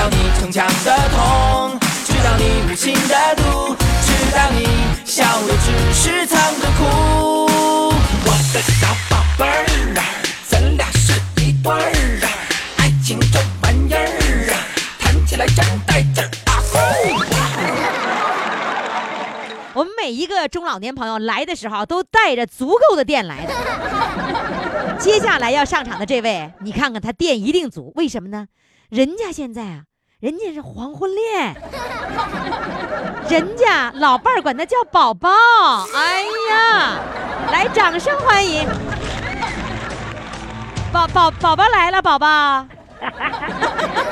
知道你逞强的痛，知道你无情的毒，知道你笑的只是藏着哭。我的小宝贝儿啊，咱俩是一对儿啊，爱情这玩意儿啊，谈起来真带劲儿啊！我们每一个中老年朋友来的时候都带着足够的电来的。接下来要上场的这位，你看看他电一定足，为什么呢？人家现在啊，人家是黄昏恋，人家老伴儿管他叫宝宝。哎呀，来，掌声欢迎！宝宝宝宝来了，宝宝。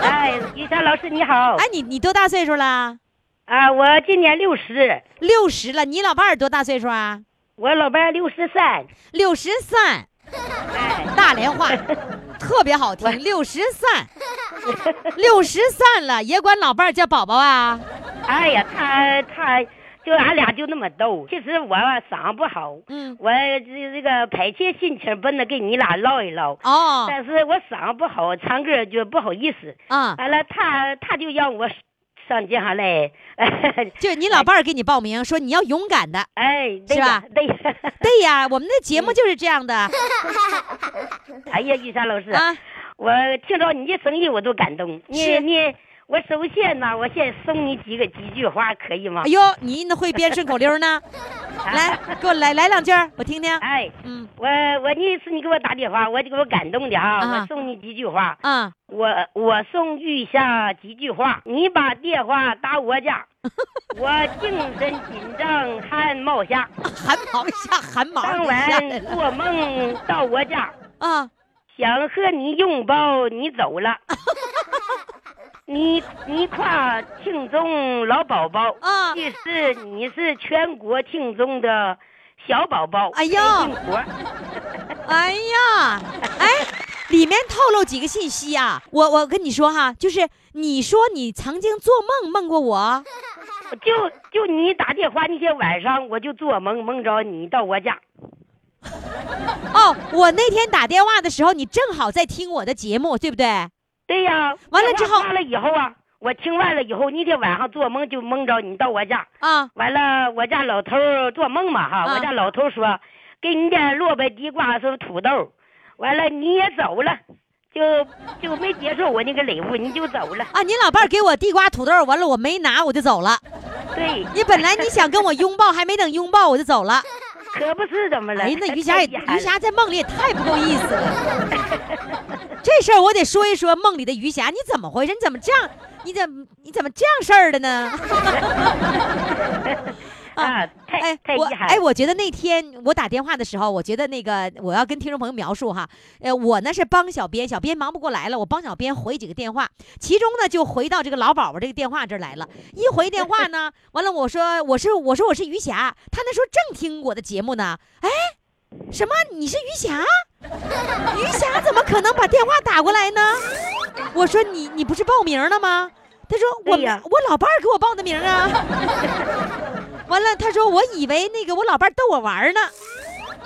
哎，于霞老师你好。哎，你你多大岁数了？啊，我今年六十，六十了。你老伴儿多大岁数啊？我老伴六十三。六十三，哎，大连话特别好听。六十三，六十三了，也管老伴儿叫宝宝啊？哎呀，他他就俺俩就那么逗。其实我嗓子不好，嗯，我这这个迫切心情不能跟你俩唠一唠。哦，但是我嗓子不好，唱歌就不好意思。啊，完了，他他就让我上街上来。就你老伴儿给你报名，说你要勇敢的。哎，对是吧对呀。对呀，我们的节目就是这样的 哎呀，玉山老师，啊。我听着你的声音我都感动。你你，我首先呢，我先送你几个几句话，可以吗哎？呦，你那会编顺口溜呢？来，给我来来两句，我听听。哎，嗯我我那次你给我打电话，我就给我感动的哈。啊我送你几句话，啊，我我送玉霞几句话，你把电话打我家，我精神紧张汗冒下，汗毛下，汗毛当晚做梦到我家，啊。想和你拥抱，你走了。你你夸听众老宝宝啊其实你是全国听众的小宝宝。哎呀 哎呀，哎，里面透露几个信息啊？我我跟你说哈，就是你说你曾经做梦梦过我，就就你打电话那天晚上，我就做梦梦着你到我家。哦，我那天打电话的时候，你正好在听我的节目，对不对？对呀。完了之后电话挂了以后啊，我听完了以后，那天晚上做梦就梦着你到我家。啊，完了，我家老头做梦嘛哈，啊我家老头说给你点萝卜、地瓜是土豆，完了你也走了，就就没接受我那个礼物，你就走了。啊，你老伴儿给我地瓜土豆，完了我没拿我就走了。对，你本来你想跟我拥抱，还没等拥抱我就走了。可不是怎么了？哎，那于霞也太遗憾了于霞在梦里也太不够意思了。这事儿我得说一说梦里的于霞，你怎么回事？你怎么这样？你怎么你怎么这样事儿的呢？啊，太哎，我太遗憾。哎，我觉得那天我打电话的时候，我觉得那个我要跟听众朋友描述哈，呃，我呢是帮小编，小编忙不过来了，我帮小编回几个电话，其中呢就回到这个老宝宝这个电话这儿来了。一回电话呢，完了我说我是我说我是于霞，他那时候正听我的节目呢，哎，什么你是于霞？于霞怎么可能把电话打过来呢？我说你你不是报名了吗？他说我我老伴儿给我报的名啊。完了，他说我以为那个我老伴儿逗我玩儿呢，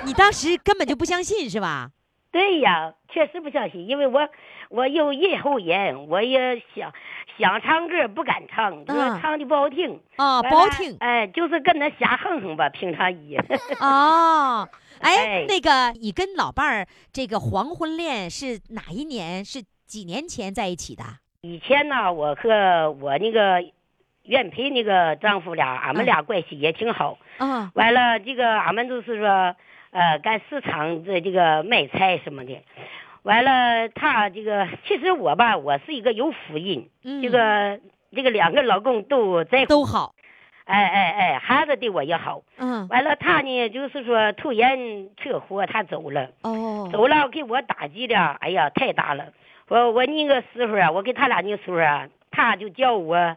你当时根本就不相信是吧？对呀，确实不相信，因为我我有人后人，我也想想唱歌不敢唱，就是啊唱的不好听。啊，不好听哎，就是跟他瞎哼哼吧，平常也。哦。哎哎，那个你跟老伴儿这个黄昏恋是哪一年？是几年前在一起的？以前呢，我和我那个原配那个丈夫俩，俺们嗯俩关系也挺好。啊完了，这个俺们就是说，呃，干市场这这个卖菜什么的。完了，他这个其实我吧，我是一个有福音，嗯这个这个两个老公都在，都好。哎哎哎，孩子对我也好。嗯完了，他呢就是说突然车祸，他走了。哦走了给我打击的，哎呀，太大了。我我那个时候啊，我跟他俩那个时候啊，他就叫我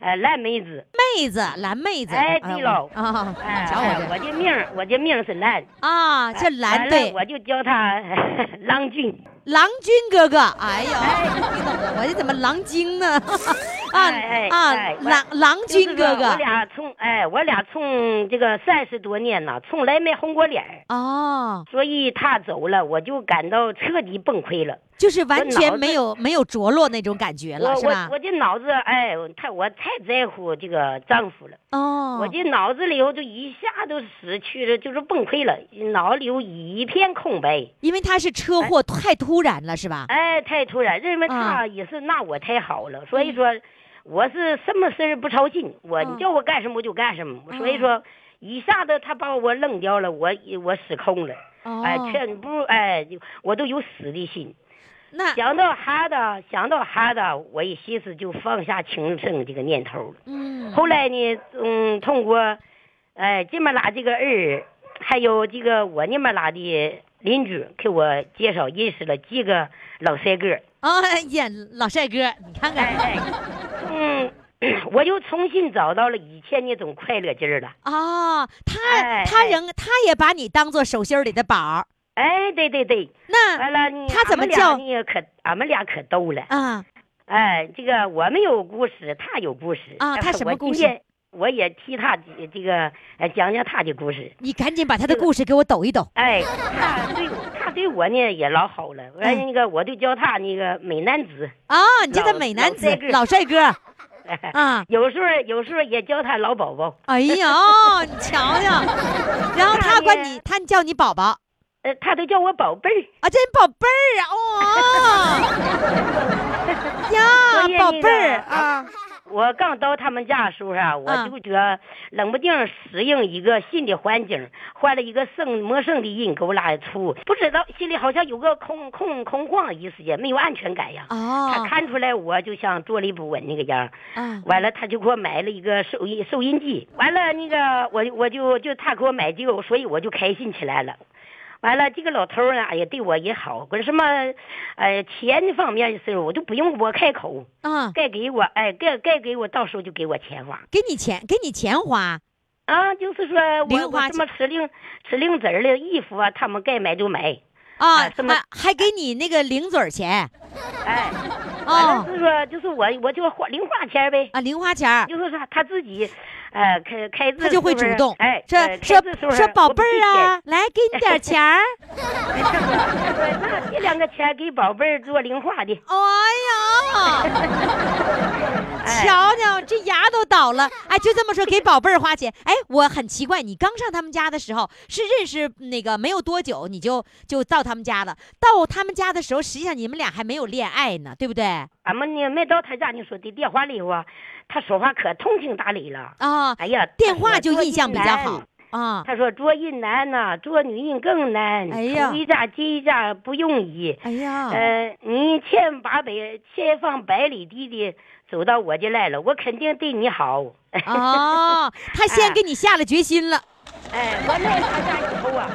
呃蓝妹子。妹子，蓝妹子。哎对喽啊，哎，瞧哎我我的命我的命是蓝。这啊，这蓝对我就叫他 郎君。郎君哥哥。哎呀，你懂了，我这怎么郎精呢？啊哎哎啊郎郎君哥哥我。俩从哎，我俩从这个三十多年呢，从来没红过脸儿哦，所以他走了，我就感到彻底崩溃了。就是完全没有没有着落那种感觉了，是吧我？我这脑子哎，太我太在乎这个丈夫了，哦，我这脑子里头就一下都失去了，就是崩溃了，脑里有一片空白。因为他是车祸太突然了，是吧？哎，太突然，认为啊。他也是那我太好了，所以说我是什么事儿不操心，我嗯。你叫我干什么我就干什么，所以说一下子他把我扔掉了，我我失控了，哦，哎，全部哎，就我都有死的心，那想到孩子，想到孩子，我一心思就放下轻生这个念头了。嗯，后来呢，嗯，通过，哎，这么拉这个儿，还有这个我那么拉的邻居给我介绍认识了几个老帅哥，啊呀，老帅哥，你看看哎哎，嗯，我就重新找到了以前那种快乐劲儿了。啊，他他人他也把你当做手心里的宝儿，哎，对对对，那完了，他怎么叫你？可俺们俩可逗了。啊哎，这个我们有故事，他有故事啊他什么故事我也替他这个呃讲讲他的故事。你赶紧把他的故事给我抖一抖。哎，他对他对我呢也老好了，完嗯那个我就叫他那个美男子，啊，你叫他美男子老帅哥老帅哥 啊！有时候有时候也叫他老宝宝。哎呀，你瞧瞧，然后他管你，他叫你宝宝呃，他都叫我宝贝儿。啊，这宝贝儿啊，哦。呀，宝贝儿啊，我刚到他们家的时候啊，我嗯就觉得冷不丁适应一个新的环境，换了一个生陌生的人给我拉出，不知道心里好像有个空空空旷一时间，没有安全感呀。他哦看出来我就像坐立不稳那个样，啊完了他就给我买了一个收音收音机，完了那个我我就就他给我买这个，所以我就开心起来了。完了，这个老头儿呢，哎呀，对我也好，管什么，呃，钱方面的事儿我就不用我开口，嗯，该给我，哎，该该给我，到时候就给我钱花。给你钱，给你钱花。啊，就是说我我什么吃零吃零子儿的衣服啊，他们该买就买，啊啊，什么还还给你那个零嘴儿钱。哎，完了哦是说就是我我就花零花钱呗，啊，零花钱儿。就是说他自己，呃，开开支他就会主动，哎，说呃说宝贝儿啊，来给你点儿钱儿。那这两个钱给宝贝儿做零花的，哎呀，哎瞧瞧，这牙都倒了。哎，就这么说，给宝贝儿花钱。哎，我很奇怪，你刚上他们家的时候是认识那个没有多久，你就就到他们家了。到他们家的时候，实际上你们俩还没有恋爱呢，对不对？俺们呢没到他家，你说的电话里头啊，他说话可通情达理了，啊，哎呀，电话就印象比较好。啊。他说做人难呐、做女人更难。哎呀出一家进一家不容易。哎呀，呃，你千八百千方百里地的走到我这来了，我肯定对你好。哦，他先 给你下了决心了。哎，完了他家以后啊，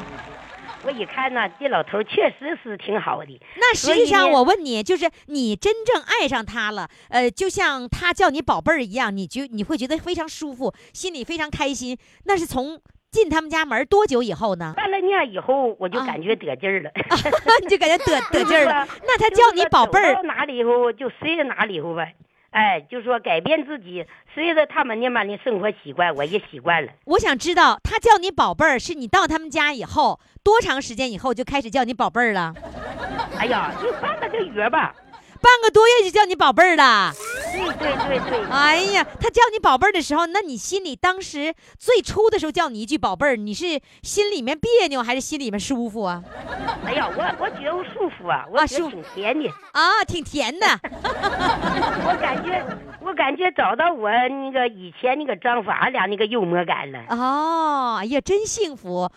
我一看呢，这老头确实是挺好的。那实际上，我问你，就是你真正爱上他了，呃，就像他叫你宝贝儿一样，你觉你会觉得非常舒服，心里非常开心。那是从进他们家门多久以后呢？办了年以后，我就啊感觉得劲儿了。你 就感觉得得劲儿了。那他叫你宝贝儿到哪里以后就随着哪里以后呗。哎，就说改变自己，随着他们那边的生活习惯，我也习惯了。我想知道，他叫你宝贝儿，是你到他们家以后多长时间以后就开始叫你宝贝儿了？哎呀，就半个多月吧。半个多月就叫你宝贝儿了。对对对对，哎呀，他叫你宝贝儿的时候，那你心里当时最初的时候叫你一句宝贝儿，你是心里面别扭还是心里面舒服啊？哎呀，我我觉得我舒服啊，我挺甜的。啊，挺甜的。我感觉我感觉找到我那个以前那个丈夫，俺俩那个幽默感了。哦，哎呀，真幸福！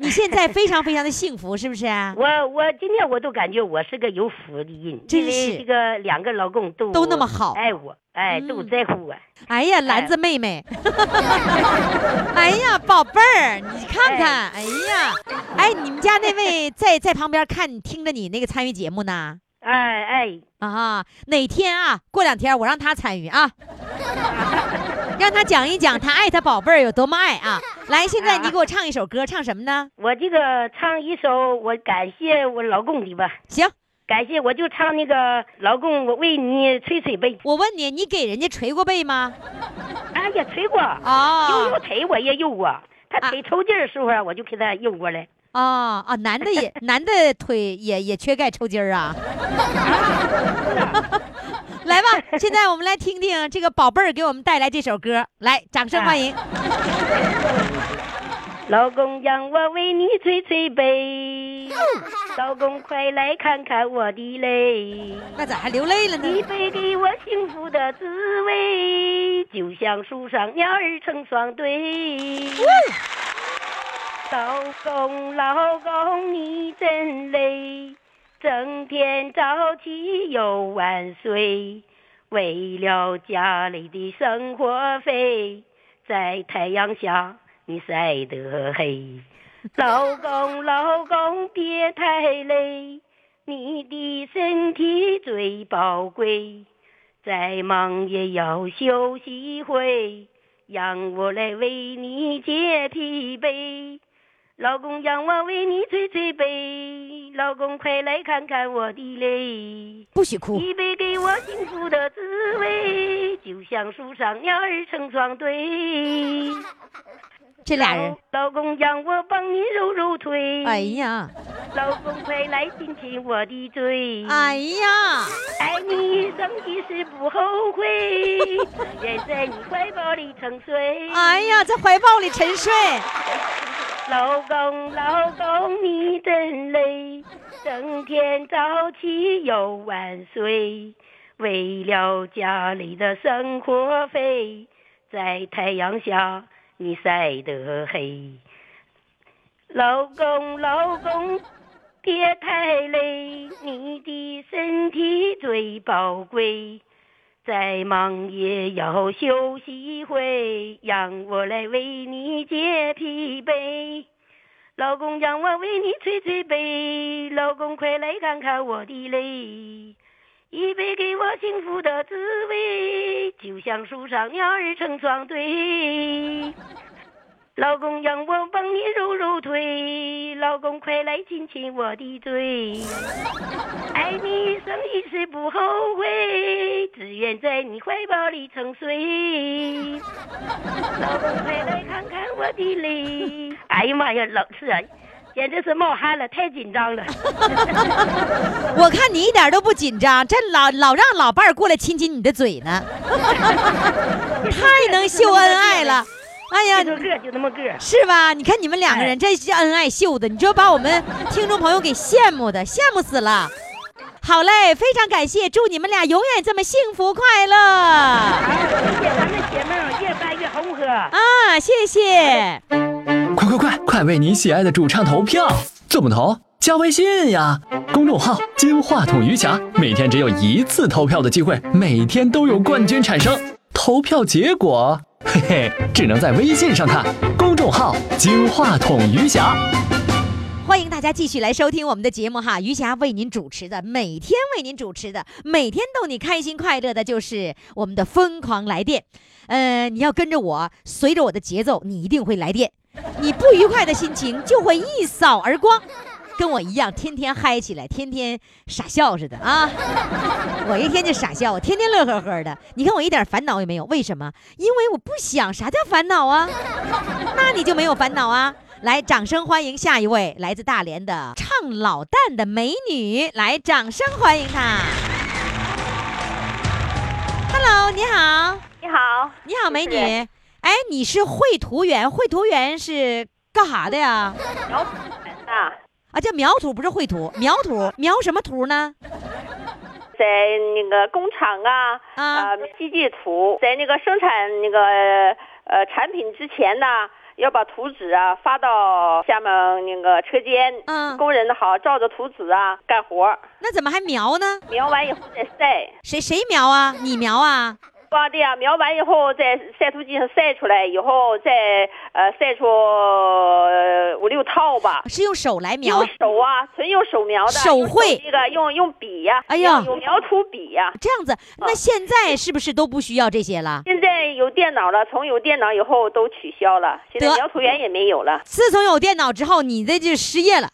你现在非常非常的幸福，是不是啊？我我今天我都感觉我是个有福的人，真是这个两个老公都都那么好爱我，哎，嗯都在乎我。哎呀，兰子妹妹，哎呀，宝贝儿，你看看，哎呀，哎，你们家那位在在旁边看听着你那个参与节目呢？哎哎，啊，哪天啊？过两天我让他参与啊，让他讲一讲他爱他宝贝儿有多么爱啊！来，现在你给我唱一首歌，唱什么呢？我这个唱一首我感谢我老公的吧，行，感谢我就唱那个老公，我为你捶捶背。我问你，你给人家捶过背吗？哎呀，捶过，啊悠悠捶我也悠过，他腿抽筋儿的时候啊，我就给他悠过来。啊啊！男的也 男的腿也也缺钙抽筋儿啊！来吧，现在我们来听听这个宝贝儿给我们带来这首歌，来，掌声欢迎。老公让我为你捶捶背，老公快来看看我的泪。那咋还流泪了你呢？背给我幸福的滋味，就像树上鸟儿成双对。老公，老公，你真累，整天早起又晚睡，为了家里的生活费，在太阳下你晒得黑。老公，老公，别太累，你的身体最宝贵，再忙也要休息一会，让我来为你解疲惫。老公让我为你捶捶背，老公快来看看我的泪。不许哭。一杯给我幸福的滋味，就像树上鸟儿成双对。这俩人，老公让我帮你揉揉腿，哎呀，老公快来亲亲我的嘴。哎呀，爱你一生一世不后悔，只 愿在你怀抱里沉睡。哎呀，在怀抱里沉睡。老公，老公，你真累，整天早起又晚睡，为了家里的生活费，在太阳下你晒得黑。老公，老公，别太累，你的身体最宝贵。再忙也要休息一会，让我来为你解疲惫。老公让我为你捶捶背，老公快来看看我的泪，一杯给我幸福的滋味，就像树上鸟儿成双对。老公让我帮你揉揉腿，老公快来亲亲我的嘴。爱你一生一世不后悔，只愿在你怀抱里沉睡。老公快来看看我的泪。哎呀妈呀，老是啊，简直是冒汗了，太紧张了。我看你一点都不紧张，这老老让老伴儿过来亲亲你的嘴呢，太能秀恩爱了。哎呀就，那么个，就那么个。是吧？你看你们两个人这是恩爱秀的，你说把我们听众朋友给羡慕的，羡慕死了。好嘞，非常感谢，祝你们俩永远这么幸福快乐，谢谢咱们姐妹儿越办越红火。啊！谢谢。快快快，快为你喜爱的主唱投票！怎么投？加微信呀，公众号“金话筒余霞”，每天只有一次投票的机会，每天都有冠军产生。投票结果，嘿嘿，只能在微信上看。公众号“金话筒余霞”。欢迎大家继续来收听我们的节目哈，余霞为您主持的，每天为您主持的，每天逗你开心快乐的，就是我们的疯狂来电。呃，你要跟着我，随着我的节奏，你一定会来电，你不愉快的心情就会一扫而光。跟我一样，天天嗨起来，天天傻笑似的啊！我一天就傻笑，我天天乐呵呵的。你看我一点烦恼也没有，为什么？因为我不想。啥叫烦恼啊？那你就没有烦恼啊！来，掌声欢迎下一位来自大连的唱老旦的美女，来，掌声欢迎她。Hello，你好，你好，你好，美女。哎，你是绘图员，绘图员是干啥的呀？苗土人呐，啊，叫描图，不是绘图，描图，描什么图呢？在那个工厂啊，啊呃，机械图，在那个生产那个呃产品之前呢，要把图纸啊发到下面那个车间，嗯工人好照着图纸啊干活，那怎么还描呢？描完以后再晒。谁谁描啊？你描啊？啊，对呀，描完以后在晒图机上晒出来以后，再呃晒出呃五六套吧。是用手来描？用，手啊，纯用手描的，手绘？这个用用笔呀、哎呀有描图笔呀、这样子。那现在是不是都不需要这些了？现在有电脑了，从有电脑以后都取消了，现在描图员也没有了，自从有电脑之后，你这就失业了，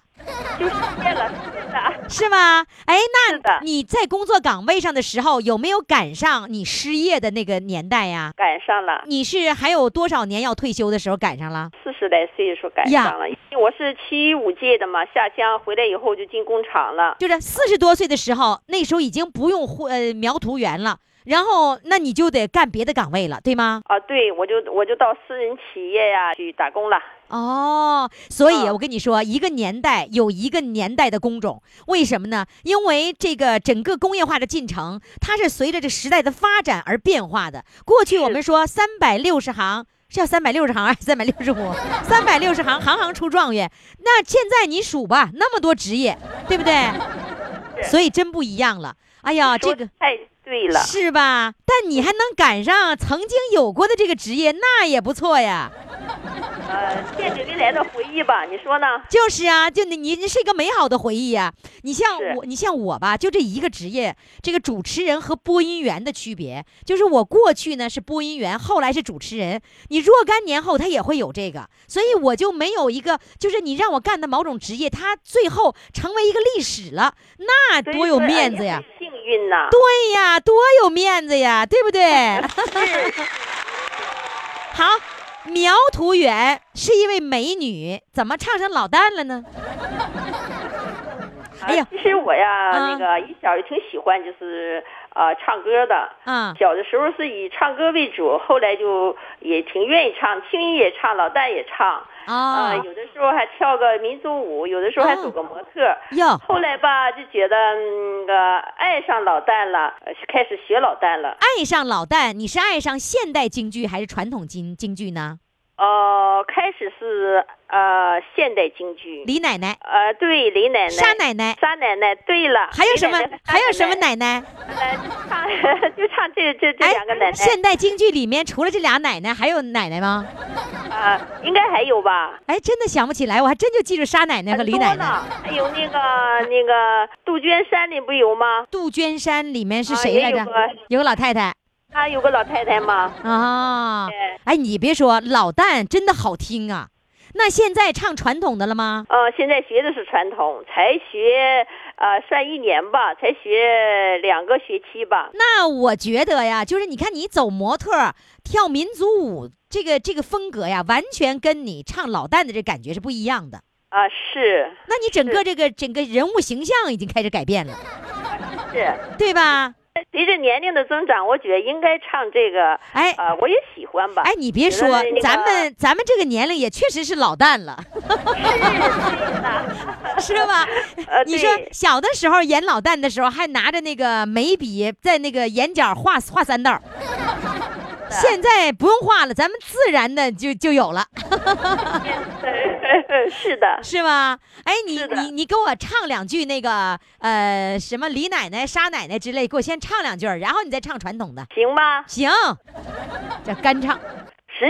就失业了，是的。是吗？哎，那你在工作岗位上的时候，有没有赶上你失业的那个年代呀？赶上了，你是还有多少年要退休的时候赶上了？四十来岁的时候赶上了。因为我是七五届的嘛，下乡回来以后就进工厂了。就是四十多岁的时候，那时候已经不用绘呃描图员了，然后那你就得干别的岗位了，对吗？啊，对，我就我就到私人企业呀去打工了。哦，所以嗯我跟你说，一个年代有一个年代的工种，为什么呢？因为这个整个工业化的进程，它是随着这时代的发展而变化的。过去我们说三百六十行。是要三百六十行还是三百六十五？三百六十行，行行出状元。那现在你数吧，那么多职业，对不对？所以真不一样了。哎呀，这个太对了。是吧？但你还能赶上曾经有过的这个职业，那也不错呀。呃，见着未来的回忆吧，你说呢？就是啊，就你你是一个美好的回忆呀、你像我，你像我吧，就这一个职业，这个主持人和播音员的区别，就是我过去呢是播音员，后来是主持人。你若干年后他也会有这个，所以我就没有一个，就是你让我干的某种职业，他最后成为一个历史了，那多有面子呀！！哎幸运呐。对呀，多有面子呀，对不对？好，苗图远是一位美女，怎么唱成老旦了呢？哎呀啊其实我呀，啊那个一小就挺喜欢，就是呃唱歌的。嗯，小的时候是以唱歌为主，后来就也挺愿意唱，轻音也唱，老旦也唱。啊、哦，有的时候还跳个民族舞，有的时候还哦走个模特。哟，后来吧，就觉得嗯那个爱上老旦了，呃开始学老旦了。爱上老旦，你是爱上现代京剧还是传统京京剧呢？呃，开始是呃现代京剧。李奶奶、呃，对，李奶奶、沙奶奶，沙奶奶，对了，还有什么还有什么奶奶奶？奶？唱 就唱这这这哎两个奶，奶现代京剧里面除了这俩奶奶，还有奶奶吗？啊，应该还有吧？哎，真的想不起来，我还真就记住沙奶奶和李奶奶。呢，还有那个那个杜鹃山里不有吗？杜鹃山里面是啊谁来着？有个老太太她有个老太太吗？啊。对，哎，你别说，老旦真的好听啊。那现在唱传统的了吗？呃，现在学的是传统，才学呃算一年吧，才学两个学期吧。那我觉得呀，就是你看你走模特、跳民族舞，这个这个风格呀，完全跟你唱老旦的这感觉是不一样的。啊，是那你整个这个整个人物形象已经开始改变了，是，对吧？随着年龄的增长，我觉得应该唱这个，哎呃，我也喜欢吧。哎，你别说那，个咱们咱们这个年龄也确实是老旦了，是吧？呃，你说小的时候演老旦的时候，还拿着那个眉笔在那个眼角画画三道儿，现在不用画了，咱们自然的就就有了，是的，是吗？哎，你你你给我唱两句那个呃什么李奶奶、沙奶奶之类，给我先唱两句，然后你再唱传统的，行吗？行，这干唱。是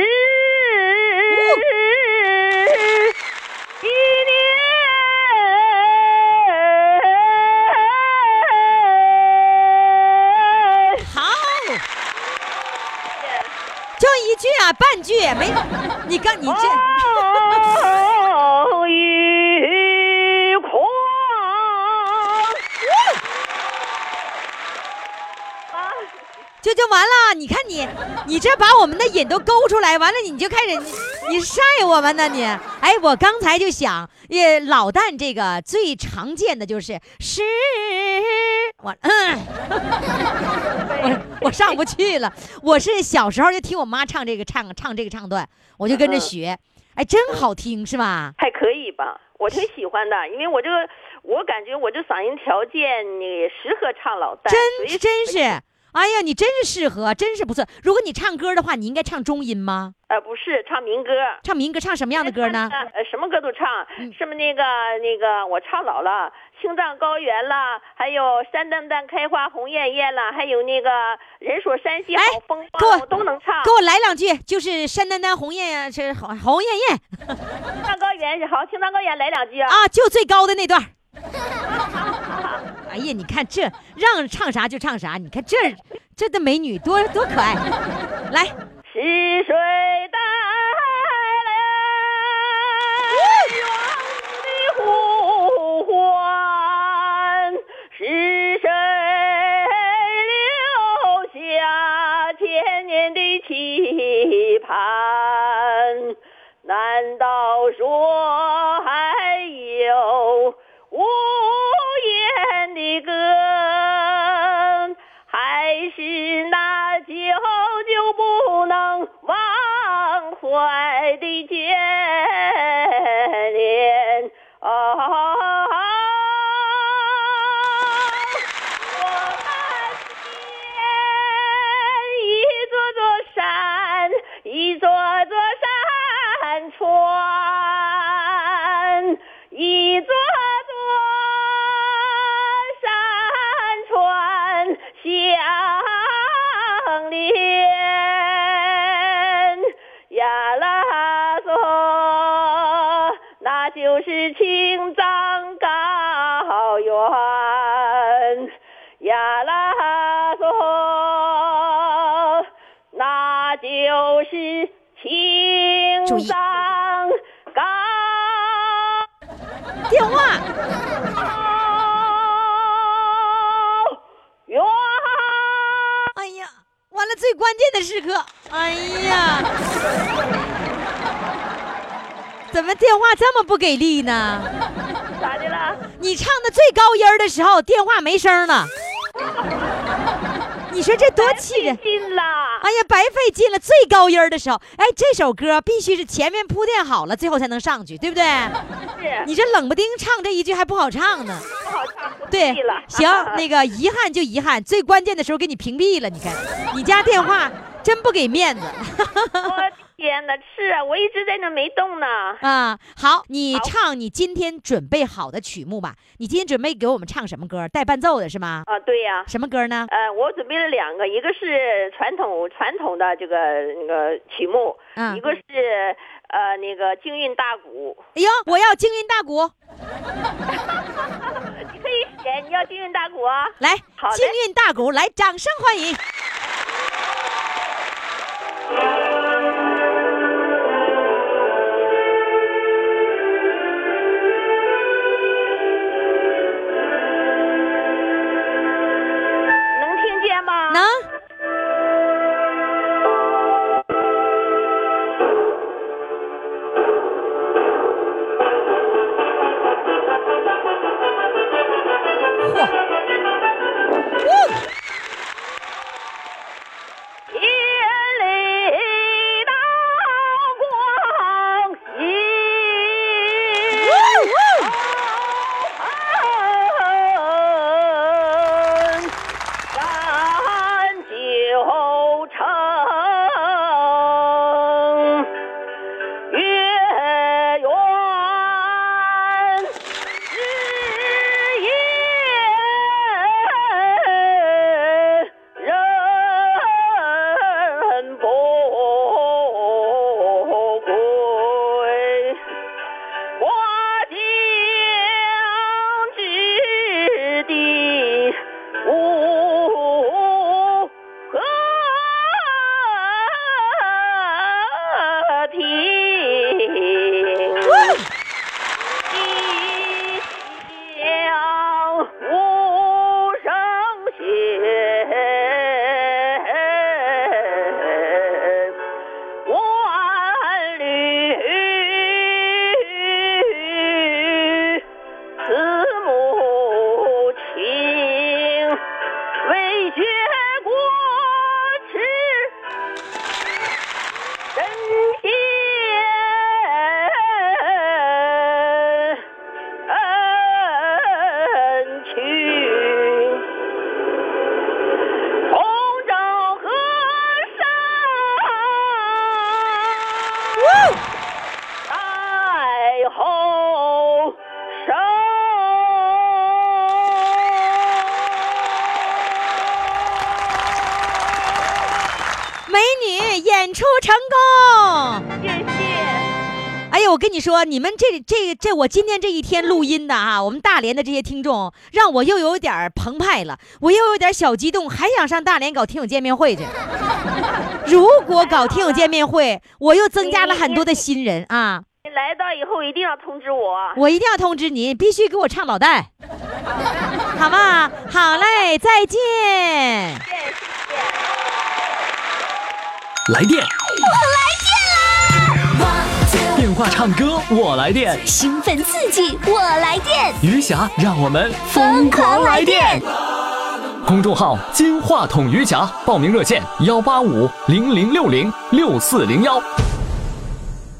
一年。半句没，你刚你这。啊，就就完了，你看你，你这把我们的瘾都勾出来，完了你就开始你你晒我们呢你，哎，我刚才就想，也老旦这个最常见的就是是，我嗯，我我上不去了，我是小时候就听我妈唱这个唱唱这个唱段，我就跟着学，哎，真好听是吧？还可以吧，我挺喜欢的，因为我这个，我感觉我这嗓音条件你适合唱老旦，真真是。哎呀，你真是适合，真是不错。如果你唱歌的话，你应该唱中音吗？呃，不是唱民歌。唱民歌，唱什么样的歌呢？呃，什么歌都唱，嗯什么那个那个，我唱老了，青藏高原啦，还有山丹丹开花红艳艳啦，还有那个人说山西好哎风给我光，我都能唱。给我来两句，就是山丹丹红艳艳，是红红艳艳青藏高原好，青藏高原来两句啊。啊，就最高的那段儿。哎呀，你看这让唱啥就唱啥，你看这这的美女多多可爱。来，是谁带来远的呼唤？是谁留下千年的期盼？难道说还有的时刻，哎呀，怎么电话这么不给力呢？咋的了？你唱的最高音儿的时候，电话没声了。你说这多气人！哎呀，白费劲了。最高音儿的时候，哎，这首歌必须是前面铺垫好了，最后才能上去，对不对？是你这冷不丁唱这一句还不好唱呢。不好唱，不对了。，行，那个遗憾就遗憾，最关键的时候给你屏蔽了。你看，你家电话真不给面子我的天哪，是啊，我一直在那没动呢。啊！好，你唱你今天准备好的曲目吧。你今天准备给我们唱什么歌？带伴奏的是吗？啊，对呀、什么歌呢？呃，我准备了两个，一个是传统传统的这个那个曲目，嗯一个是呃那个京韵大鼓。哎呦，我要京韵大鼓，你可以选，你要京韵大鼓啊？来好，嘞京韵大鼓，来，掌声欢迎。说，你们这这这，我今天这一天录音的啊，我们大连的这些听众，让我又有点澎湃了，我又有点小激动，还想上大连搞听友见面会去。如果搞听友见面会，我又增加了很多的新人啊！你来到以后一定要通知我。我一定要通知你，必须给我唱老旦，好吗？好嘞，再见。来电，电话唱歌我来电，兴奋刺激，我来电，余霞让我们疯狂来电。公众号“金话筒余霞”，报名热线：幺八五零零六零六四零幺。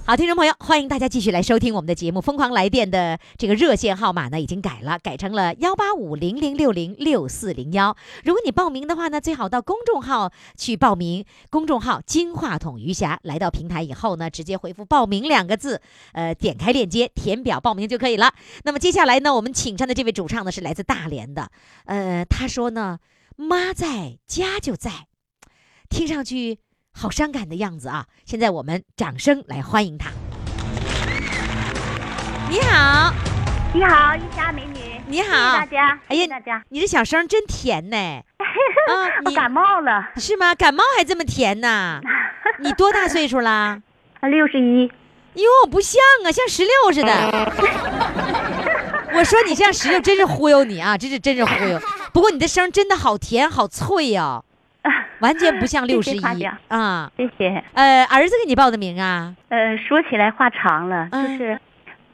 好，听众朋友，欢迎大家继续来收听我们的节目。疯狂来电的这个热线号码呢，已经改了，改成了幺八五零零六零六四零幺。如果你报名的话呢，最好到公众号去报名。公众号“金话筒余霞”，来到平台以后呢，直接回复“报名”两个字，呃，点开链接填表报名就可以了。那么接下来呢，我们请上的这位主唱呢是来自大连的，呃，他说呢，妈在家就在，听上去好伤感的样子啊！现在我们掌声来欢迎他。你好，你好，一家美女。你好谢谢大家，哎呀大家。你这小声真甜呢。啊，我你感冒了，是吗？感冒还这么甜呢？你多大岁数啦？六十一。哟，不像啊，像十六似的。我说你像十六，真是忽悠你啊！真是真是忽悠。不过你的声真的好甜，好脆呀、完全不像六十一啊。谢谢。呃，儿子给你报的名啊？呃，说起来话长了，就嗯是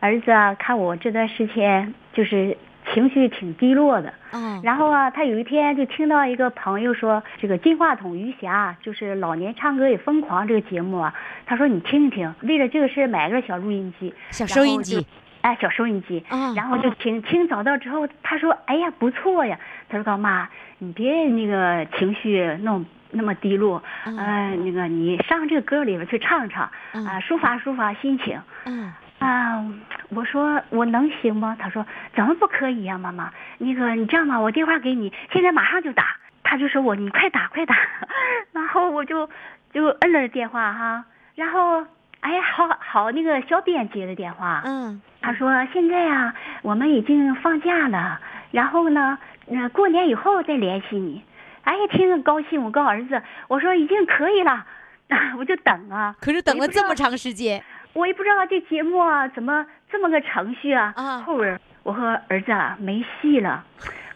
儿子啊，看我这段时间就是情绪挺低落的。嗯，然后啊，他有一天就听到一个朋友说，这个金话筒余霞就是老年唱歌也疯狂这个节目啊，他说你听一听，为了这个事买个小录音机，小收音机。哎，小收音机，啊然后就听听找到之后，他说：“哎呀，不错呀。”他说：“高妈，你别那个情绪弄那么低落，嗯呃，那个你上这个歌里边去唱唱，嗯啊，抒发抒发心情。”嗯啊，我说我能行吗？他说怎么不可以呀、妈妈？那个你这样吧，我电话给你，现在马上就打。他就说我你快打快打，然后我就就摁了电话哈，然后哎呀好好那个小编接的电话，嗯他说现在啊我们已经放假了，然后呢，呃过年以后再联系你。哎呀，听着高兴，我告诉儿子，我说已经可以了，我就等啊。可是等了这么长时间，我也不知道这节目啊怎么这么个程序啊。啊后边儿我和儿子啊没戏了，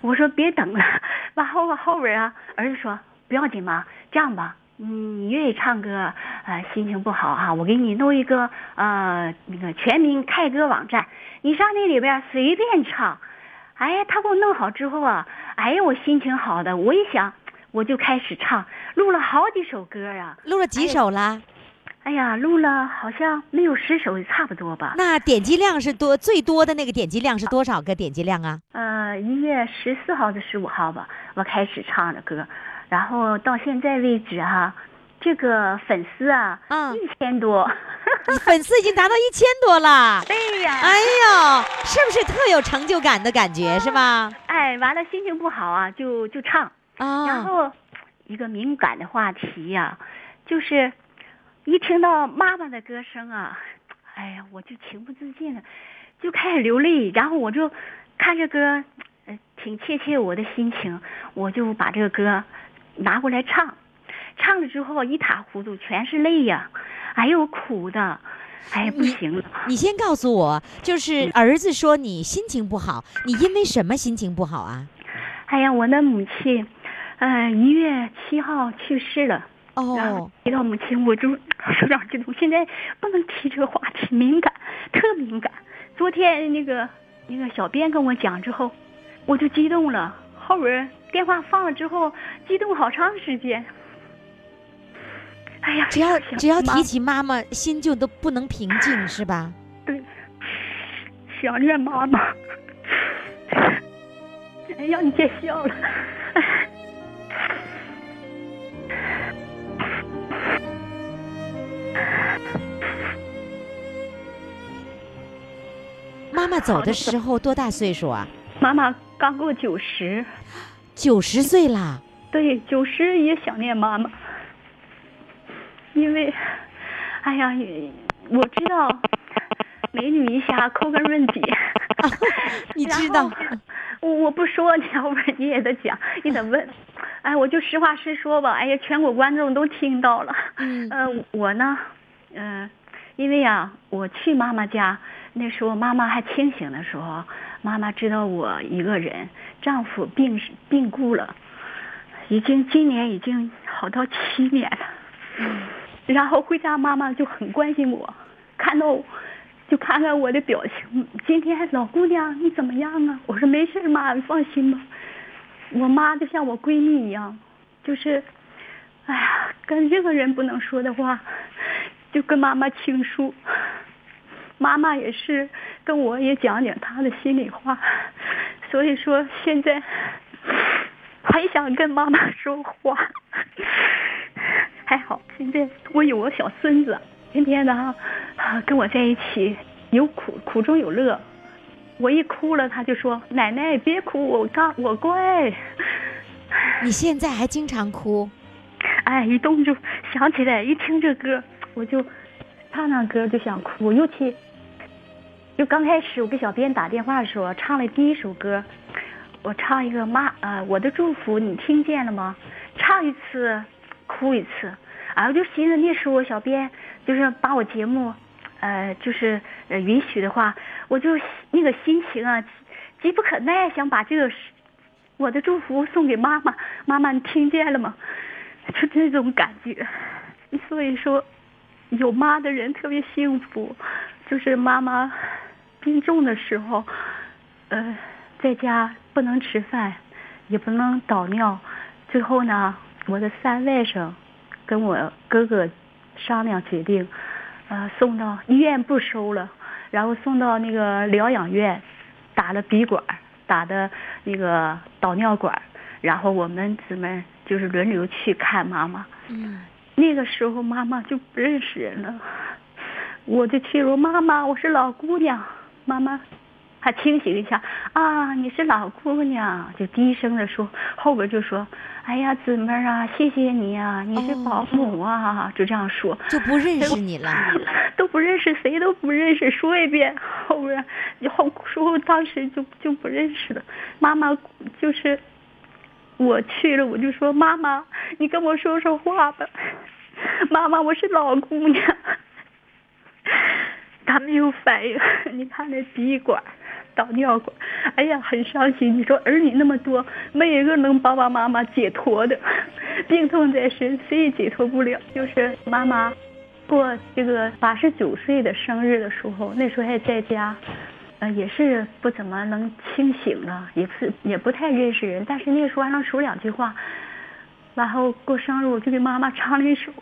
我说别等了。完后后边儿啊，儿子说不要紧嘛，这样吧，嗯，你愿意唱歌，呃，心情不好哈、我给你弄一个呃那个全民 K 歌网站，你上那里边儿随便唱。哎，他给我弄好之后啊，哎呀，我心情好的，我一想我就开始唱，录了好几首歌啊。录了几首啦？哎呀，录了好像没有十首，差不多吧。那点击量是多最多的那个点击量是多少个点击量啊？呃，一月十四号的十五号吧，我开始唱的歌，然后到现在为止哈、这个粉丝啊，嗯一千多。粉丝已经达到一千多了。对呀，哎呦，是不是特有成就感的感觉是吧？哎，完了心情不好啊，就就唱。啊，然后一个敏感的话题呀、就是一听到妈妈的歌声啊，哎呀，我就情不自禁的就开始流泪，然后我就看着歌，呃，挺切切我的心情，我就把这个歌拿过来唱，唱了之后一塌糊涂，全是泪呀，哎呦，苦的，哎呀，不行了。你先告诉我，就是儿子说你心情不好，你因为什么心情不好啊？哎呀，我的母亲，呃，一月七号去世了。哦，提到母亲，我就有点激动。现在不能提这个话题，敏感，特敏感。昨天那个那个小编跟我讲之后，我就激动了。后边电话放了之后，激动好长时间。哎呀，只要只要提起妈妈，心就都不能平静，是吧？对，想念妈妈。哎呀，你见笑了。妈妈走的时候多大岁数啊？妈妈刚过九十，九十岁啦。对，九十也想念妈妈。因为，哎呀，我知道美女一下扣个问题，你知道我我不说，你要不然你也得讲，你得问。哎，我就实话实说吧。哎呀，全国观众都听到了。嗯呃，我呢，嗯、因为呀，我去妈妈家那时候，妈妈还清醒的时候，妈妈知道我一个人，丈夫病病故了，已经今年已经好到七年了。然后回家，妈妈就很关心我，看到就看看我的表情。今天老姑娘你怎么样啊？我说没事妈，你放心吧。我妈就像我闺蜜一样，就是，哎呀，跟任何人不能说的话，就跟妈妈倾诉。妈妈也是跟我也讲讲她的心里话，所以说现在 很想跟妈妈说话。还好，现在我有个小孙子，天天的哈、啊跟我在一起，有苦苦中有乐。我一哭了，他就说：“奶奶别哭，我刚我乖。你现在还经常哭，”哎，一动就想起来，一听这歌，我就唱唱歌就想哭。尤其就刚开始我给小编打电话的时候，唱了第一首歌，我唱一个妈呃我的祝福你听见了吗？唱一次哭一次，啊，我就寻思那时候小编就是把我节目，呃，就是呃允许的话，我就那个心情啊，急不可耐，想把这个我的祝福送给妈妈。妈妈，你听见了吗？就这种感觉。所以说，有妈的人特别幸福。就是妈妈病重的时候，呃，在家不能吃饭，也不能倒尿。最后呢，我的三外甥跟我哥哥商量决定，呃，送到医院不收了，然后送到那个疗养院，打了鼻管，打的那个导尿管，然后我们姊妹就是轮流去看妈妈。嗯，那个时候妈妈就不认识人了，我就去说妈妈，我是老姑娘。妈妈还清醒一下啊，你是老姑娘，就低声的说，后边就说，哎呀，姊妹儿啊，谢谢你啊，你是保姆啊，就这样说。就不认识你了。都不认识，谁都不认识。说一遍，后边以后说当时就就不认识了。妈妈就是我去了，我就说妈妈，你跟我说说话吧。妈妈，我是老姑娘。她没有反应，你看那鼻管、导尿管，哎呀，很伤心。你说儿女那么多，没一个能帮帮妈妈解脱的，病痛在身，谁也解脱不了。就是妈妈过这个八十九岁的生日的时候，那时候还在家，呃，也是不怎么能清醒了，也是也不太认识人，但是那时候还能说两句话。然后过生日，我就给妈妈唱了一首。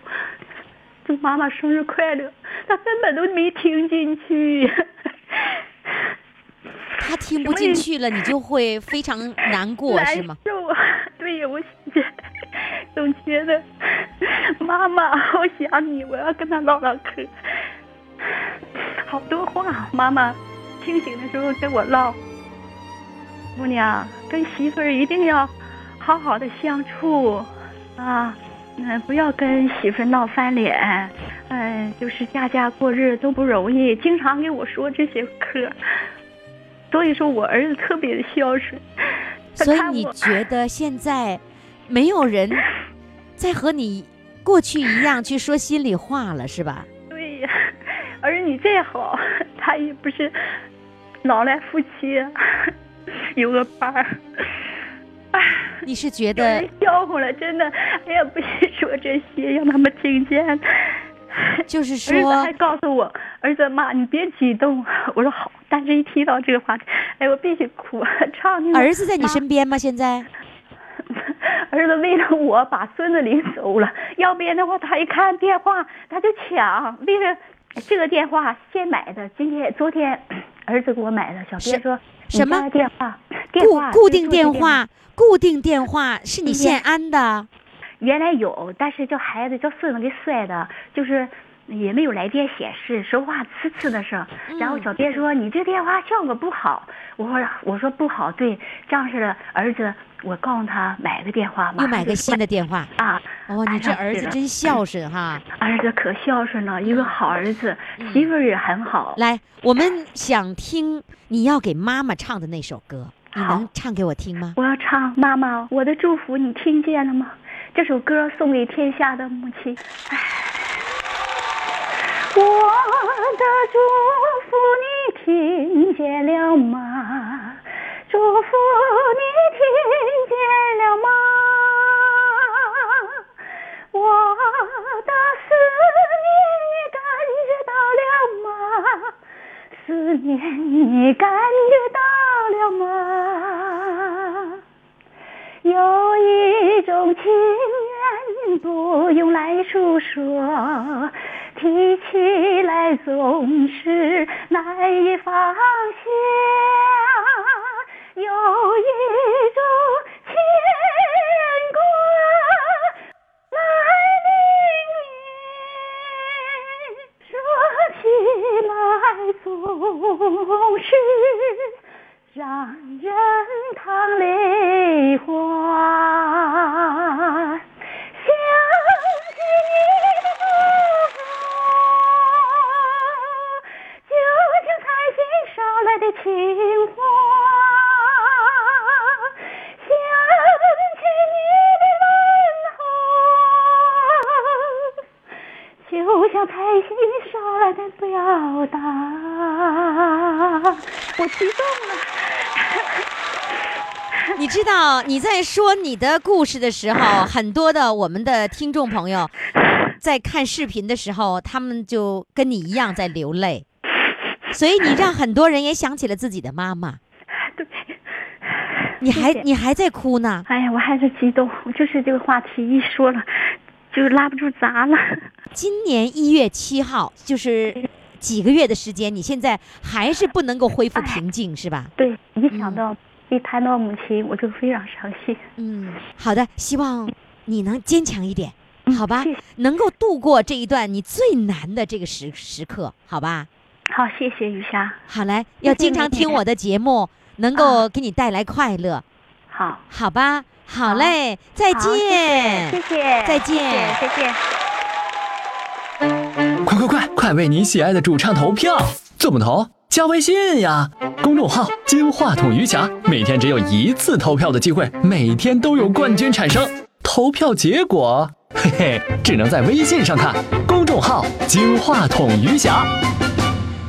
祝妈妈生日快乐，她根本都没听进去。他听不进去了，你就会非常难过，是吗？难受啊！对呀，我总觉得妈妈好想你，我要跟他唠唠嗑。好多话，妈妈清醒的时候跟我唠。姑娘，跟媳妇儿一定要好好的相处啊。嗯，不要跟媳妇闹翻脸，嗯，就是家家过日都不容易，经常给我说这些嗑，所以说我儿子特别的孝顺。所以你觉得现在没有人 再和你过去一样去说心里话了，是吧？对呀，儿女再好，他也不是老来夫妻啊，有个伴儿。哎你是觉得人笑话了，真的，哎呀，不许说这些，让他们听见。就是儿子说还告诉我，儿子妈，你别激动。我说好，但是一提到这个话题，哎，我必须哭。唱那个儿子在你身边吗？现在？儿子为了我把孙子领走了，要不然的话，他一看电话他就抢。为了这个电话现买的，今天昨天儿子给我买的。小编说什么电话？电固话固定电话，固定电话是你现安的，原来有，但是叫孩子叫孙子给摔的，就是也没有来电显示，说话呲呲的声。嗯然后小编说你这电话效果不好，我说我说不好，对，这样式的儿子，我告诉他买个电话，又买个新的电话。啊。哦，你这儿子真孝顺哈！儿子可孝顺了，一个好儿子，嗯媳妇儿也很好。来，我们想听你要给妈妈唱的那首歌，你能唱给我听吗？我要唱妈妈，我的祝福你听见了吗？这首歌送给天下的母亲。唉我的祝福你听见了吗？祝福你听见了吗？我的思念你感觉到了吗？思念你感觉到了吗？有一种情缘不用来诉说，提起来总是难以放下。有一种牵挂来临临，说起来总是。让人淌泪花。你在说你的故事的时候，很多的我们的听众朋友在看视频的时候，他们就跟你一样在流泪，所以你让很多人也想起了自己的妈妈。对，你还你还在哭呢？哎呀，我还是激动，我就是这个话题一说了，就拉不住闸了。今年一月七号，就是几个月的时间，你现在还是不能够恢复平静，是吧？对，一想到、一谈到母亲，我就非常伤心。嗯，好的，希望你能坚强一点，好吧谢谢？能够度过这一段你最难的这个时时刻，好吧？好，谢谢雨霞。好嘞，要经常听我的节目，能够给你带来快乐，好，好吧？好好嘞，再好再见，谢谢谢，再见谢谢再见。快快快，快为你喜爱的主唱投票！怎么投？加微信呀，公众号“金话筒余霞”，每天只有一次投票的机会，每天都有冠军产生。投票结果，嘿嘿，只能在微信上看。公众号“金话筒余霞”。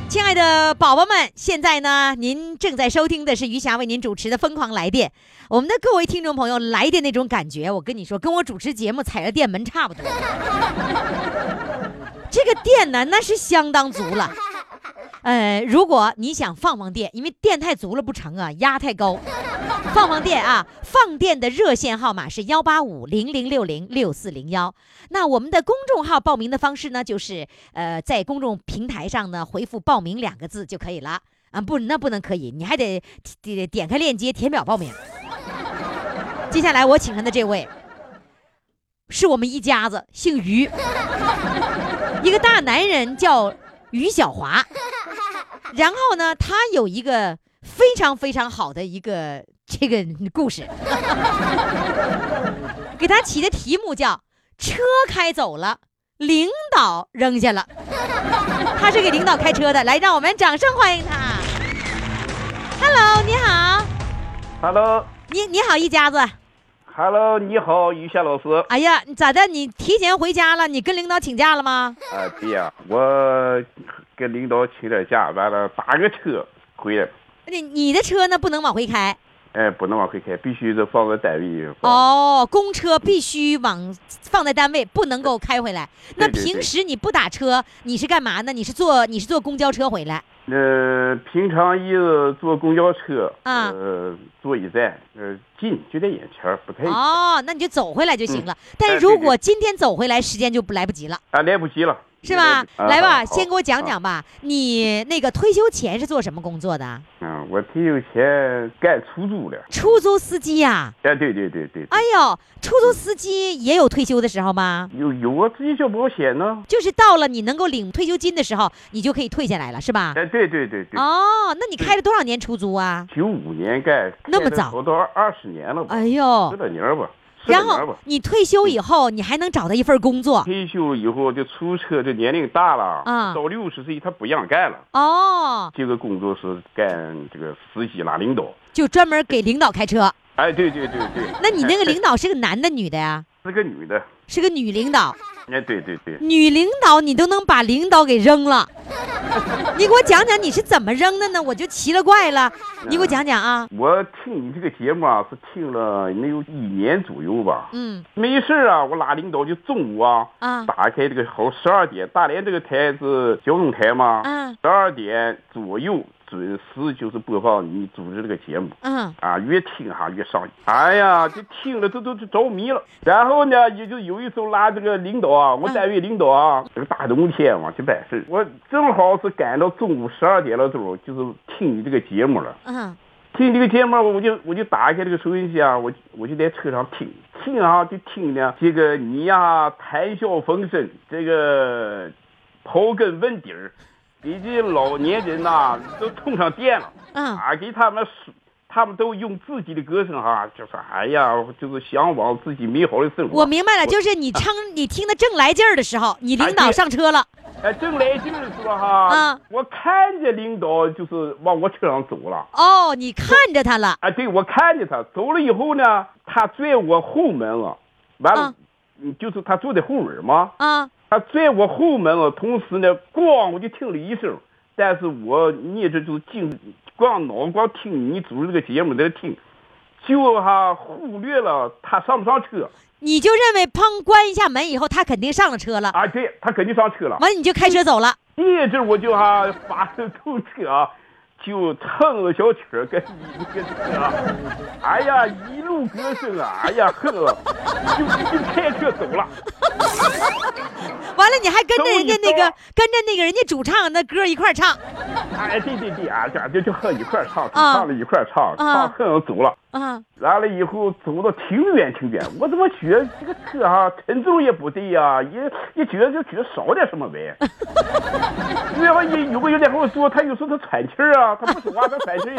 亲爱的宝宝们，现在呢，您正在收听的是余霞为您主持的《疯狂来电》。我们的各位听众朋友，来电那种感觉，我跟你说，跟我主持节目踩着电门差不多。这个电呢，那是相当足了。呃，如果你想放放电，因为电太足了不成啊，压太高。放放电啊，放电的热线号码是幺八五零零六零六四零幺。那我们的公众号报名的方式呢，就是呃，在公众平台上呢回复“报名”两个字就可以了啊。不，那不能可以，你还得点点开链接填表报名。接下来我请上的这位，是我们一家子，姓于，一个大男人叫于小华。然后呢，他有一个非常非常好的一个 这个故事，给他起的题目叫“车开走了，领导扔下了”。他是给领导开车的，来，让我们掌声欢迎他。Hello，你好，Hello，Hello，你你好，一家子。Hello，你好，于夏老师。哎呀，你咋的？你提前回家了？你跟领导请假了吗？啊，对呀、我跟领导请点假，完了打个车回来，你你的车呢不能往回开哎，不能往回开，必须得放在单位。哦，公车必须往放在单位，不能够开回来。那平时你不打车，你是干嘛呢？你是坐你是坐公交车回来？呃，平常一日坐公交车，啊呃，坐一站，呃，近就在眼前，不太哦，那你就走回来就行了。但是如果今天走回来，时间就不来不及了。啊，来不及了，是吧？来吧，先给我讲讲吧，你那个退休前是做什么工作的？嗯，我退休前干出租的。出租司机呀、哎，对对对对，哎呦，出租司机也有退休的时候吗？有有啊，自己交保险呢。就是到了你能够领退休金的时候，你就可以退下来了，是吧？哎，对对对对，哦，那你开了多少年出租啊？九五年干，那么早干了好多二十年了吧？哎呦十，来年吧，十然后。你退休以后，你还能找到一份工作退休以后，就出车这年龄大了，啊到六十岁他不让干了。哦，这个工作是干这个司机拉领导。就专门给领导开车。哎，对对对对。那你那个 领导是个男的女的呀？是个女的。是个女领导，哎，对对对。女领导你都能把领导给扔了，你给我讲讲你是怎么扔的呢？我就奇了怪了，你给我讲讲啊。我听你这个节目啊，是听了能有一年左右吧。嗯没事啊，我拉领导就中午啊，啊打开这个好十二点，大连这个台是交通台嘛，嗯十二点左右准时就是播放你主持这个节目。嗯啊，越听哈越上瘾。哎呀，就听了都都都着迷了。然后呢，也就有一次拉这个领导啊，我单位领导啊，这个大冬天嘛去办事，我正好是赶到中午十二点了钟，就是听你这个节目了。嗯听这个节目，我就我就打开这个收音机啊，我我就在车上听，听啊就听呢，这个你呀、谈笑风生，这个刨根问底儿，给这老年人呐、都通上电了。嗯啊，给他们，他们都用自己的歌声哈、就说哎呀，就是向往自己美好的生活。我明白了，就是你 唱你听的正来劲儿的时候，你领导上车了。哎，正来劲儿的时候哈，嗯我看见领导就是往我车上走了。哦，你看着他了。啊，对，我看见他走了以后呢，他拽我后门了，完了，嗯，就是他坐在后门嘛，啊他拽我后门了，同时呢，咣我就听了一声，但是我一直就是静，光脑光听你主持这个节目在听，就哈忽略了他上不上车。你就认为砰关一下门以后，他肯定上了车了，啊，对他肯定上车了。完了你就开车走了。第一直我就哈发动车啊，就唱个小曲儿跟你这个车啊，哎呀一路歌声啊，哎呀哼了，就就开车走了。完了你还跟着人家那个跟着那个人家主唱那歌一块儿唱哎，对对对啊，这就就和一块儿唱，啊唱了一块儿唱，啊唱哼走了。啊完了以后走到挺远挺远，我怎么觉得这个车哈、沉重也不对呀、也也觉得就觉得少点什么呗。因为我有有个人在后面说，他有时候他喘气儿啊，他不说话他喘气儿，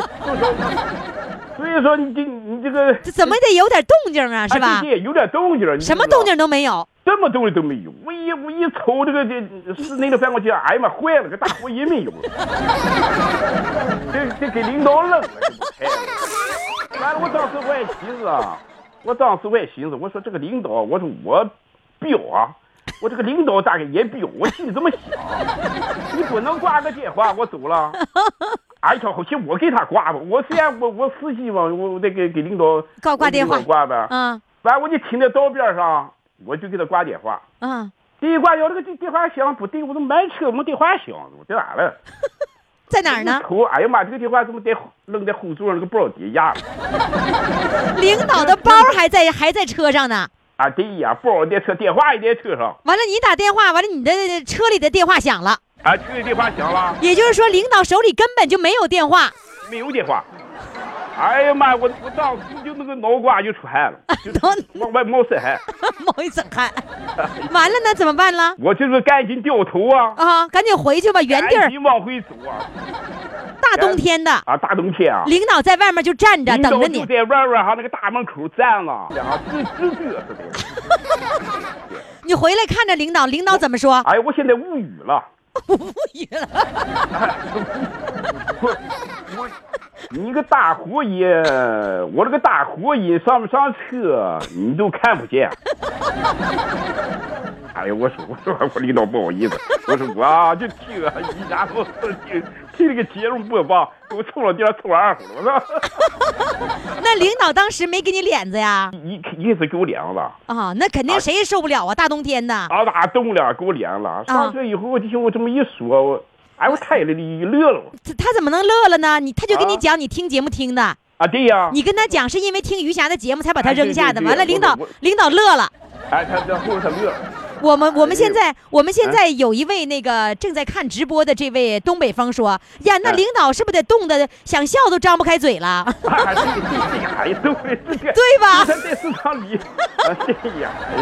所以说你这你这个怎么得有点动静啊，是吧有点动静什么动静都没有。什么动静都没有。我一我一瞅这个这室内的反光镜，哎呀妈，坏了，个大活也没有了。这这给领导扔了，这不开了。完了，我当时我也寻思啊，我当时我也寻思，我说这个领导，我说我彪啊，我这个领导大概也彪，我心里这么想，你不能挂个电话，我走了。哎，呀，好像我给他挂吧，我虽然我我司机嘛，我我得给给领导挂挂电话挂呗。嗯完，我就停在道边上，我就给他挂电话。嗯，第一挂要这个电电话响不对，我说买车没电话响，我在哪了？在哪儿呢？头，哎呀妈，这个电话怎么在扔在后座那个包底下压了？领导的包还在还在车上呢。啊，对呀，包在车，电话也在车上。完了，你打电话，完了你的车里的电话响了，啊，车里电话响了，也就是说领导手里根本就没有电话。没有电话。哎呀妈呀，我我当时就那个脑瓜就出汗了，就都往外冒身汗。冒一身汗。完了呢，怎么办了？我就是赶紧掉头啊，啊，赶紧回去吧，原地儿。你往回走啊！大冬天的，啊，大冬天啊，领导在外面就站着等着你。在外面哈那个大门口站了，啊，直直嘚瑟的。你回来看着领导，领导怎么说？哎，我现在无语了。无语了。我我，你个大火引，我这个大火引上不上车，你都看不见。哎呀，我说 我说我领导不好意思，我说我啊就听啊，一家伙听听这个节目播放，给我冲了点冲了二胡了，我说那领导当时没给你脸子呀？一一次给我脸子，啊，那肯定谁也受不了啊！大冬天的，啊大冻了给我脸了，上车以后我就听我这么一说，我哎我太了一乐了，他他怎么能乐了呢？你他就跟你啊讲，你听节目听的，啊对呀，你跟他讲是因为听余霞的节目才把他扔下的。完了，领导领导乐了，哎他他他乐了，我们我们现哎在我们现在有一位那个正在看直播的这位东北风说呀，那哎领导是不是得冻得想笑都张不开嘴了？哎，都会这个，对吧哎，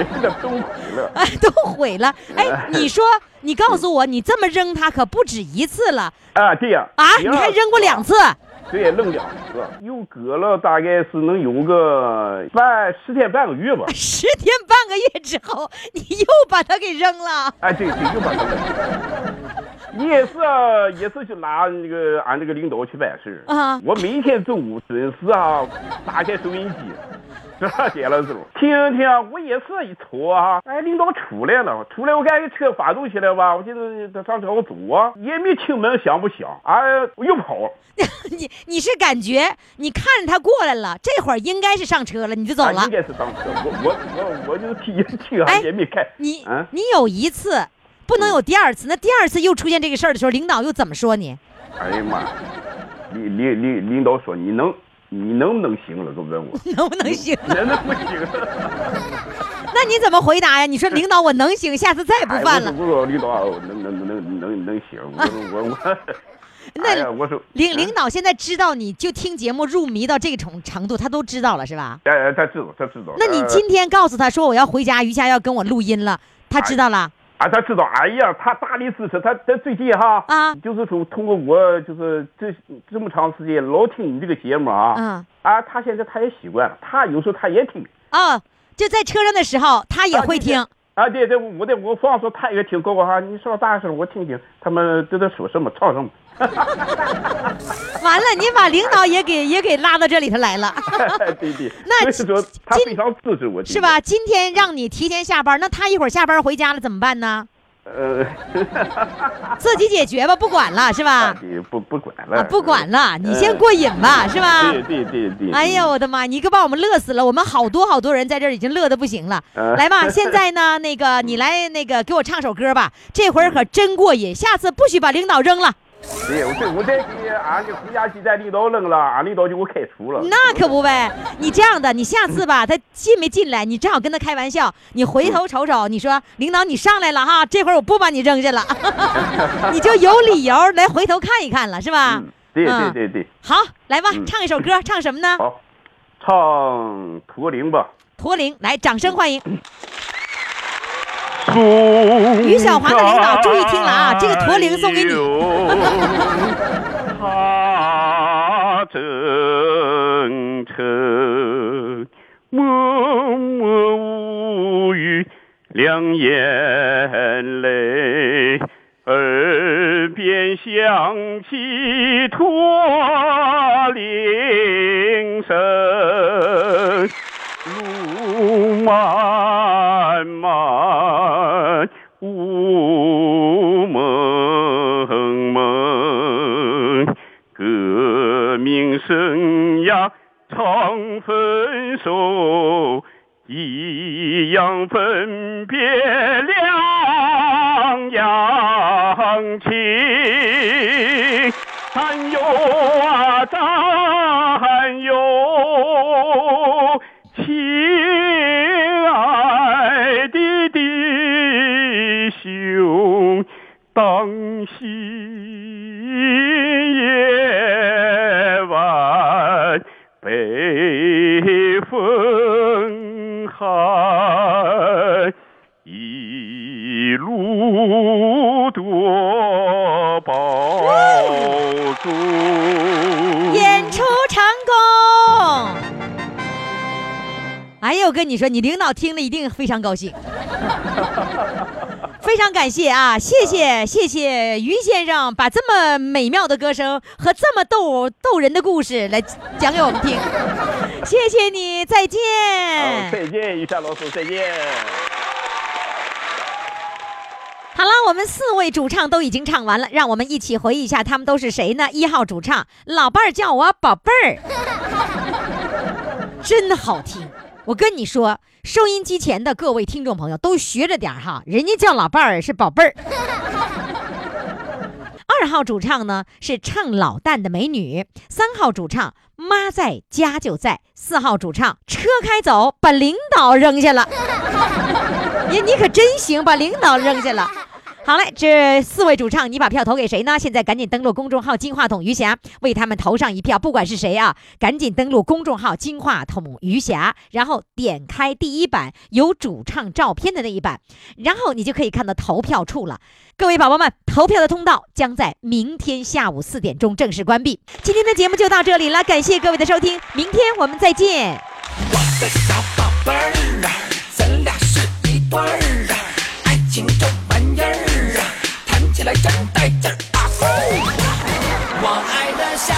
这都毁了。哎，都毁了。哎，你说，你告诉我，你这么扔它可不止一次了啊，对呀。啊？你还扔过两次？对，扔两次，又隔了大概是能有个半十天半个月吧。十天半个月之后，你又把它给扔了。哎，对对，又把它扔。也是啊，也是去拿那个俺这个领导去办事儿啊我每天中午准时啊，打开收音机，十二点了时候听听，我也是一瞅啊，哎，领导出来了，出来我赶紧车发动起来吧，我寻思他上车我走啊，也没听门响不响，哎，我又跑。你你是感觉你看着他过来了，这会儿应该是上车了，你就走了啊应。该是上车，我我我我就听听、啊也没开。你啊你有一次，不能有第二次。那第二次又出现这个事儿的时候，领导又怎么说你？哎呀妈，领领领领导说你能你能不能行了？都问我，能不能行？能能不行？那你怎么回答呀？你说领导我能行，下次再也不哎犯了。我说我说领导能能能能能行，我我 我。那哎，我说领领导现在知道你就听节目入迷到这种程度，他都知道了是吧？哎哎，他知道他知道。那你呃今天告诉他说我要回家，余霞要跟我录音了，他知道了。啊，他知道，哎呀，他大力支持，他他最近哈啊。就是说通过我就是这这么长时间老听你这个节目啊，嗯。啊，他现在他也习惯了，他有时候他也听，啊，就在车上的时候，他也会听。啊，对对，我的我放说他也听，哥哥哈，你说大声，我听听他们都在说什么，唱什么。完了，你把领导也给也给拉到这里头来了，对对，那所以说他非常支持我，是吧？？今天让你提前下班，那他一会儿下班回家了怎么办呢？呃，自己解决吧，不管了是吧？对不不管了，啊，不管了，你先过瘾吧，是吧？对对对对。哎呀，我的妈！你可把我们乐死了，我们好多好多人在这儿已经乐得不行了。呃 来吧，现在呢，那个你来那个给我唱首歌吧，这会儿可真过瘾，下次不许把领导扔了。对，我这我再给俺这回家鸡蛋领导扔了，俺领导就给我开除了。那可不呗，你这样的，你下次吧，他进没进来，你正好跟他开玩笑，你回头瞅瞅，你说领导你上来了哈，这会儿我不把你扔下了，你就有理由来回头看一看了，是吧？嗯，对对嗯对对，好，来吧，嗯唱一首歌，唱什么呢？好，唱驼铃吧。驼铃，来，掌声欢迎。于于小华的领导注意听了啊这个驼铃送给你他征程默默无语，两眼泪，耳边响起驼铃声。路漫漫，生涯常分手，一样分别两样情。战友啊，战友，亲爱的弟兄，当夕重。演出成功！哎呀，我跟你说，你领导听了一定非常高兴。非常感谢啊，谢谢谢谢于先生把这么美妙的歌声和这么逗逗人的故事来讲给我们听，谢谢你，再见。再见，于夏老师，再见。好了，我们四位主唱都已经唱完了，让我们一起回忆一下他们都是谁呢？一号主唱，老伴儿叫我宝贝儿，真好听。我跟你说，收音机前的各位听众朋友都学着点哈，人家叫老伴儿是宝贝儿。二号主唱呢是唱老旦的美女，三号主唱妈在家就在，四号主唱车开走把领导扔下了。你你可真行，把领导扔下了。好嘞，这四位主唱，你把票投给谁呢？现在赶紧登录公众号“金话筒余霞”，为他们投上一票。不管是谁啊，赶紧登录公众号“金话筒余霞”，然后点开第一版有主唱照片的那一版，然后你就可以看到投票处了。各位宝宝们，投票的通道将在明天下午四点钟正式关闭。今天的节目就到这里了，感谢各位的收听，明天我们再见。我的小宝贝儿味儿啊爱情这玩意儿啊谈起来真带劲儿啊我爱的小